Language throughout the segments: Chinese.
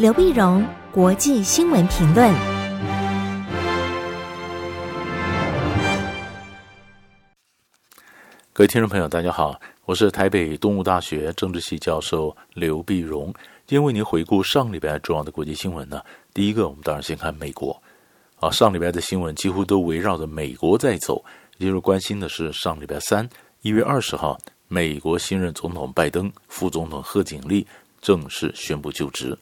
刘碧荣，国际新闻评论。各位听众朋友，大家好，我是台北东吴大学政治系教授刘碧荣，今天为您回顾上礼拜重要的国际新闻呢。第一个，我们当然先看美国啊，上礼拜的新闻几乎都围绕着美国在走，也就是关心的是上礼拜三一月二十号，美国新任总统拜登、副总统贺锦丽正式宣布就职。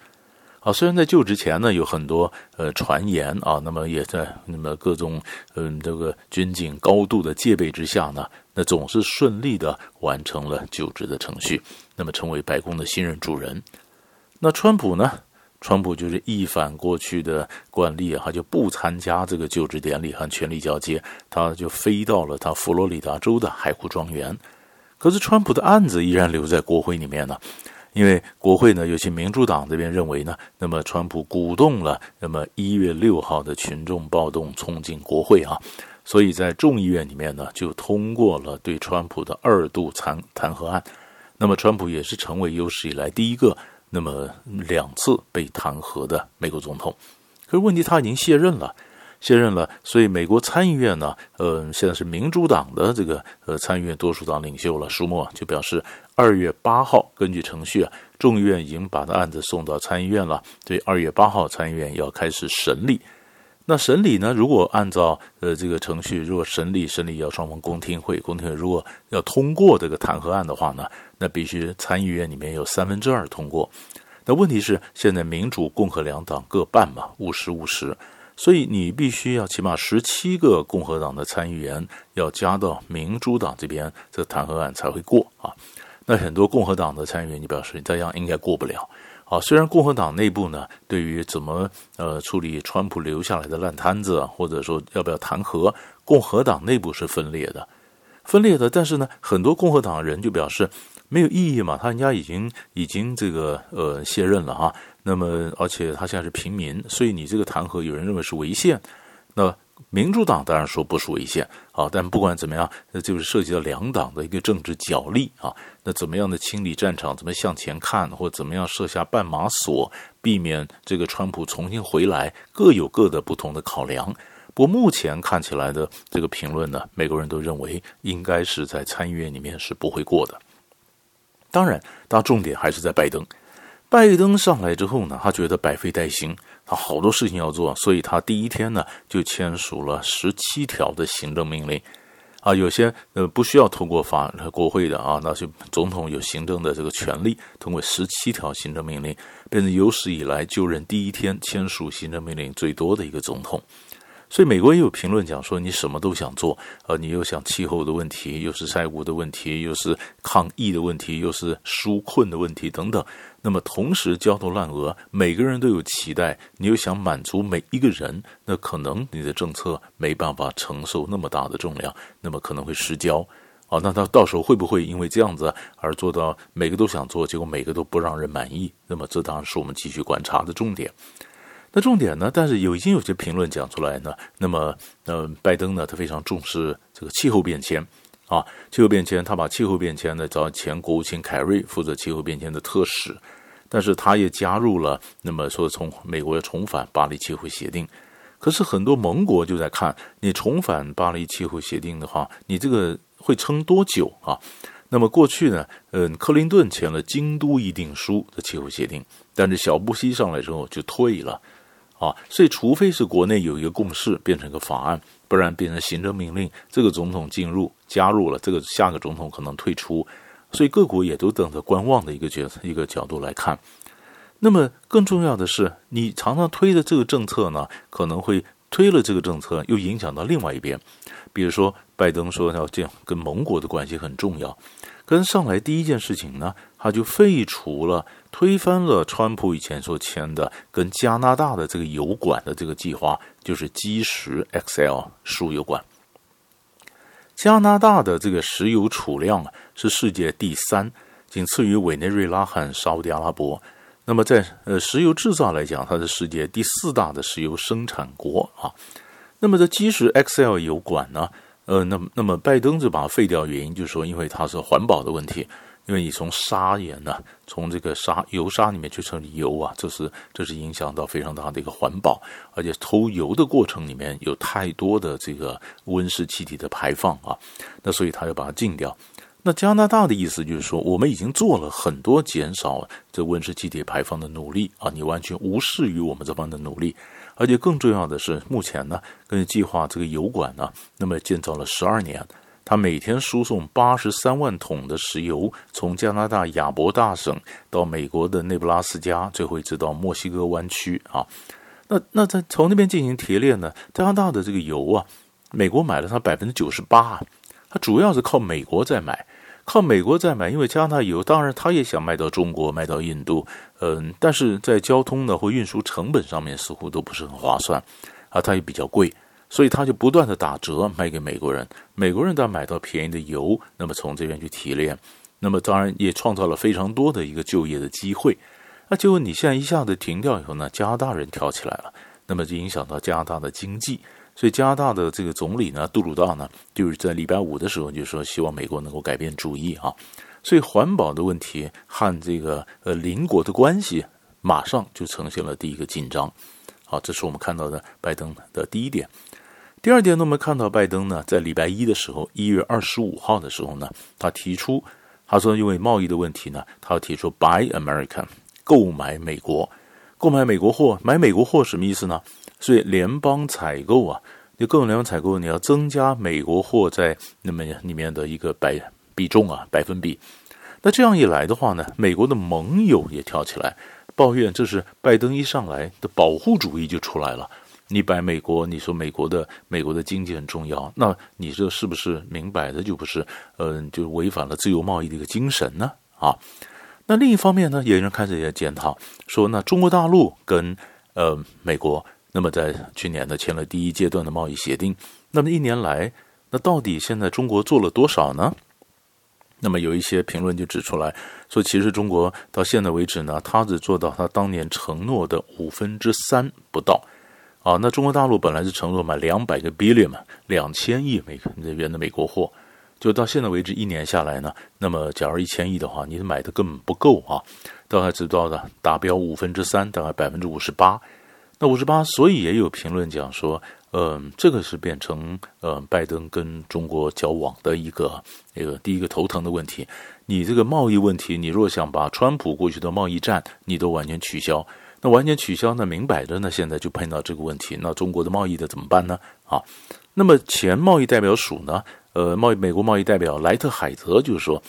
啊，虽然在就职前呢，有很多呃传言啊，那么也在那么各种嗯这个军警高度的戒备之下呢，那总是顺利的完成了就职的程序，那么成为白宫的新任主人。那川普呢？川普就是一反过去的惯例啊，他就不参加这个就职典礼和权力交接，他就飞到了他佛罗里达州的海湖庄园。可是川普的案子依然留在国会里面呢。因为国会呢，尤其民主党这边认为呢，那么川普鼓动了那么一月六号的群众暴动冲进国会啊，所以在众议院里面呢，就通过了对川普的二度弹弹劾案。那么川普也是成为有史以来第一个那么两次被弹劾的美国总统。可是问题他已经卸任了。卸任了，所以美国参议院呢，呃，现在是民主党的这个呃参议院多数党领袖了，舒默就表示，二月八号根据程序啊，众议院已经把他案子送到参议院了，所以二月八号参议院要开始审理。那审理呢，如果按照呃这个程序，如果审理审理要双方公听会，公听会如果要通过这个弹劾案的话呢，那必须参议院里面有三分之二通过。那问题是现在民主共和两党各半嘛，五十五十。所以你必须要起码十七个共和党的参议员要加到民主党这边，这弹劾案才会过啊。那很多共和党的参议员，你表示这样应该过不了啊。虽然共和党内部呢，对于怎么呃处理川普留下来的烂摊子，或者说要不要弹劾，共和党内部是分裂的，分裂的。但是呢，很多共和党人就表示没有意义嘛，他人家已经已经这个呃卸任了哈。那么，而且他现在是平民，所以你这个弹劾，有人认为是违宪。那民主党当然说不是违宪啊，但不管怎么样，那就是涉及到两党的一个政治角力啊。那怎么样的清理战场，怎么向前看，或怎么样设下绊马索，避免这个川普重新回来，各有各的不同的考量。不过目前看起来的这个评论呢，美国人都认为应该是在参议院里面是不会过的。当然，大重点还是在拜登。拜登上来之后呢，他觉得百废待兴，他好多事情要做，所以他第一天呢就签署了十七条的行政命令，啊，有些呃不需要通过法国会的啊，那些总统有行政的这个权利，通过十七条行政命令，变成有史以来就任第一天签署行政命令最多的一个总统。所以美国也有评论讲说，你什么都想做，呃，你又想气候的问题，又是债务的问题，又是抗疫的问题，又是纾困的问题等等。那么同时焦头烂额，每个人都有期待，你又想满足每一个人，那可能你的政策没办法承受那么大的重量，那么可能会失焦。啊，那他到时候会不会因为这样子而做到每个都想做，结果每个都不让人满意？那么这当然是我们继续观察的重点。那重点呢？但是有已经有些评论讲出来呢。那么，呃，拜登呢，他非常重视这个气候变迁啊，气候变迁，他把气候变迁呢找前国务卿凯瑞负责气候变迁的特使，但是他也加入了，那么说从美国要重返巴黎气候协定。可是很多盟国就在看你重返巴黎气候协定的话，你这个会撑多久啊？那么过去呢，嗯，克林顿签了京都议定书的气候协定，但是小布希上来之后就退了。啊，所以除非是国内有一个共识，变成一个法案，不然变成行政命令，这个总统进入加入了，这个下个总统可能退出，所以各国也都等着观望的一个角一个角度来看。那么更重要的是，你常常推的这个政策呢，可能会推了这个政策，又影响到另外一边，比如说拜登说要这样跟盟国的关系很重要。跟上来第一件事情呢，他就废除了、推翻了川普以前所签的跟加拿大的这个油管的这个计划，就是基石 XL 输油管。加拿大的这个石油储量是世界第三，仅次于委内瑞拉和沙乌地阿拉伯。那么在呃石油制造来讲，它是世界第四大的石油生产国啊。那么这基石 XL 油管呢？呃，那么那么拜登就把它废掉，原因就是说，因为它是环保的问题，因为你从砂岩呢，从这个沙油砂里面去成油啊，这是这是影响到非常大的一个环保，而且偷油的过程里面有太多的这个温室气体的排放啊，那所以他要把它禁掉。那加拿大的意思就是说，我们已经做了很多减少这温室气体排放的努力啊，你完全无视于我们这方的努力，而且更重要的是，目前呢，根据计划，这个油管呢，那么建造了十二年。它每天输送八十三万桶的石油，从加拿大亚伯大省到美国的内布拉斯加，最后一直到墨西哥湾区啊。那那在从那边进行提炼呢？加拿大的这个油啊，美国买了它百分之九十八，它主要是靠美国在买，靠美国在买，因为加拿大油当然他也想卖到中国，卖到印度，嗯，但是在交通呢或运输成本上面似乎都不是很划算啊，它也比较贵。所以他就不断的打折卖给美国人，美国人当然买到便宜的油，那么从这边去提炼，那么当然也创造了非常多的一个就业的机会。那结果你现在一下子停掉以后呢，加拿大人跳起来了，那么就影响到加拿大的经济。所以加拿大的这个总理呢，杜鲁道呢，就是在礼拜五的时候就说希望美国能够改变主意啊。所以环保的问题和这个呃邻国的关系马上就呈现了第一个紧张。好，这是我们看到的拜登的第一点。第二点呢，我们看到拜登呢，在礼拜一的时候，一月二十五号的时候呢，他提出，他说因为贸易的问题呢，他要提出 Buy American，购买美国，购买美国货，买美国货什么意思呢？所以联邦采购啊，你各种联邦采购，你要增加美国货在那么里面的一个百比重啊，百分比。那这样一来的话呢，美国的盟友也跳起来抱怨，这是拜登一上来的保护主义就出来了。你摆美国，你说美国的美国的经济很重要，那你这是不是明摆的就不是，嗯、就违反了自由贸易的一个精神呢？啊，那另一方面呢，也有人开始也检讨说，那中国大陆跟呃美国，那么在去年呢签了第一阶段的贸易协定，那么一年来，那到底现在中国做了多少呢？那么有一些评论就指出来说，其实中国到现在为止呢，他只做到他当年承诺的五分之三不到。啊，那中国大陆本来是承诺买两百个 billion 嘛，两千亿美元的美国货，就到现在为止一年下来呢，那么假如一千亿的话，你买的根本不够啊，大概只到了达标五分之三，大概百分之五十八。那五十八，所以也有评论讲说，嗯、这个是变成呃拜登跟中国交往的一个那个第一个头疼的问题。你这个贸易问题，你若想把川普过去的贸易战，你都完全取消。那完全取消，那明摆着呢，现在就碰到这个问题。那中国的贸易的怎么办呢？啊，那么前贸易代表署呢，呃，贸易美国贸易代表莱特海泽就是说，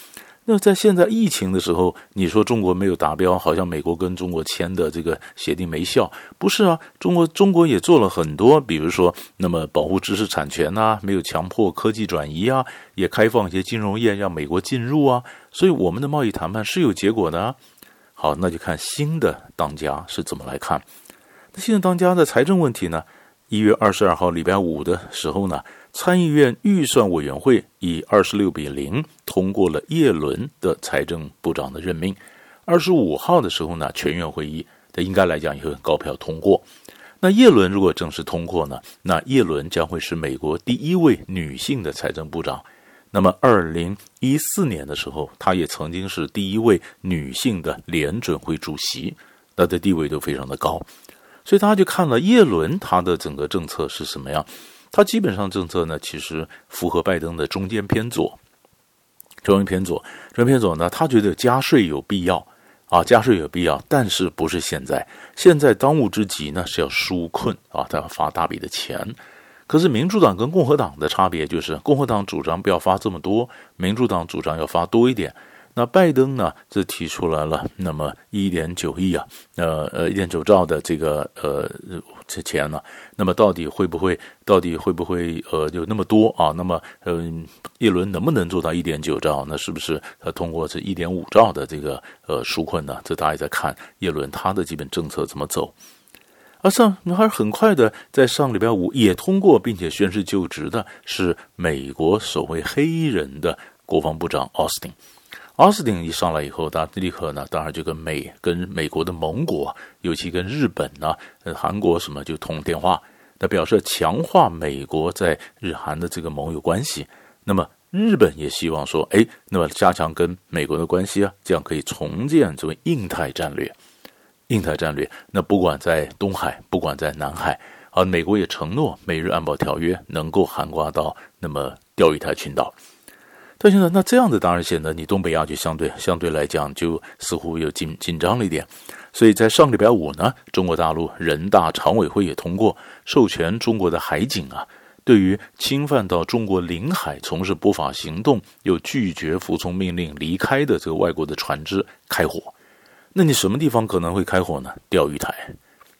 那在现在疫情的时候，你说中国没有达标，好像美国跟中国签的这个协定没效，不是啊？中国中国也做了很多，比如说，那么保护知识产权啊，没有强迫科技转移啊，也开放一些金融业让美国进入啊，所以我们的贸易谈判是有结果的啊。好，那就看新的当家是怎么来看。那新的当家的财政问题呢？一月二十二号礼拜五的时候呢，参议院预算委员会以二十六比零通过了叶伦的财政部长的任命。二十五号的时候呢，全院会议它应该来讲也会高票通过。那叶伦如果正式通过呢，那叶伦将会是美国第一位女性的财政部长。那么，二零一四年的时候，她也曾经是第一位女性的联准会主席，她的地位都非常的高，所以大家就看了叶伦他的整个政策是什么样。他基本上政策呢，其实符合拜登的中间偏左，中间偏左，中间偏左呢，他觉得加税有必要啊，加税有必要，但是不是现在？现在当务之急呢是要纾困啊，他要发大笔的钱。可是民主党跟共和党的差别就是，共和党主张不要发这么多，民主党主张要发多一点。那拜登呢，就提出来了，那么一点九亿啊，呃呃一点九兆的这个呃这钱呢，那么到底会不会，到底会不会呃有那么多啊？那么嗯，叶伦能不能做到一点九兆？那是不是他通过这一点五兆的这个呃纾困呢？这大家在看叶伦他的基本政策怎么走。而上，还是很快的，在上礼拜五也通过并且宣誓就职的是美国首位黑人的国防部长奥斯汀。奥斯汀一上来以后，他立刻呢，当然就跟美跟美国的盟国，尤其跟日本呢、韩国什么就通电话，那表示强化美国在日韩的这个盟友关系。那么日本也希望说，哎，那么加强跟美国的关系啊，这样可以重建这种印太战略。印太战略，那不管在东海，不管在南海，啊，美国也承诺美日安保条约能够涵盖到那么钓鱼台群岛。但现在，那这样子当然显得你东北亚就相对相对来讲就似乎又紧紧张了一点。所以在上礼拜五呢，中国大陆人大常委会也通过授权中国的海警啊，对于侵犯到中国领海从事不法行动又拒绝服从命令离开的这个外国的船只开火。那你什么地方可能会开火呢？钓鱼台，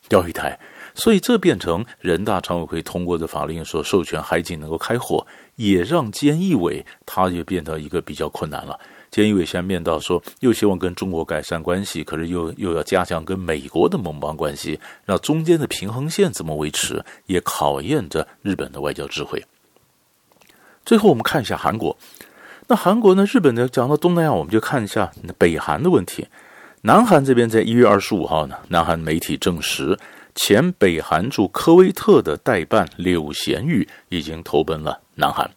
钓鱼台，所以这变成人大常委会通过的法令，说授权海警能够开火，也让菅义伟他就变得一个比较困难了。菅义伟现在面到说，又希望跟中国改善关系，可是又又要加强跟美国的盟邦关系，那中间的平衡线怎么维持，也考验着日本的外交智慧。最后我们看一下韩国，那韩国呢？日本呢？讲到东南亚，我们就看一下北韩的问题。南韩这边在一月二十五号呢，南韩媒体证实，前北韩驻科威特的代办柳贤宇已经投奔了南韩。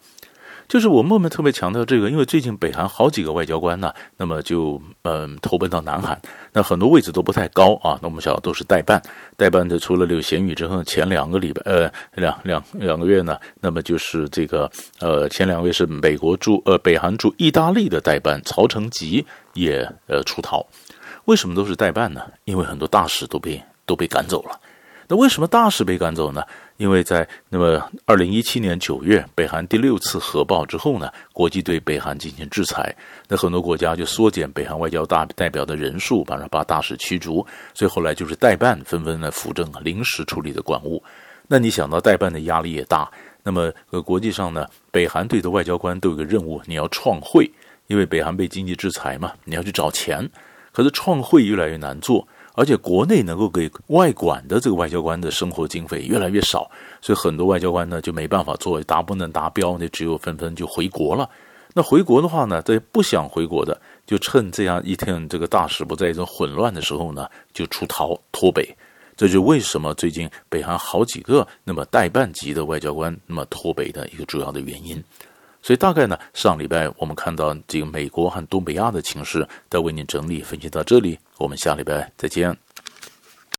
就是我们特别强调这个，因为最近北韩好几个外交官呢，那么就嗯投奔到南韩，那很多位置都不太高啊。那我们晓得都是代办，代办的除了柳贤宇之后，前两个礼拜呃两两两个月呢，那么就是这个呃前两位是美国驻呃北韩驻意大利的代办曹成吉也呃出逃。为什么都是代办呢？因为很多大使都被都被赶走了。那为什么大使被赶走呢？因为在那么二零一七年九月，北韩第六次核爆之后呢，国际对北韩进行制裁，那很多国家就缩减北韩外交大代表的人数，把把大使驱逐。所以后来就是代办纷纷的扶正临时处理的管务。那你想到代办的压力也大，那么呃国际上呢，北韩队的外交官都有个任务，你要创汇，因为北韩被经济制裁嘛，你要去找钱。可是创汇越来越难做，而且国内能够给外管的这个外交官的生活经费越来越少，所以很多外交官呢就没办法做，达不能达标，那只有纷纷就回国了。那回国的话呢，这不想回国的，就趁这样一天这个大使不在一种混乱的时候呢，就出逃脱北。这就为什么最近北韩好几个那么代办级的外交官那么脱北的一个主要的原因。所以大概呢，上礼拜我们看到这个美国和东北亚的情势，再为您整理分析到这里，我们下礼拜再见。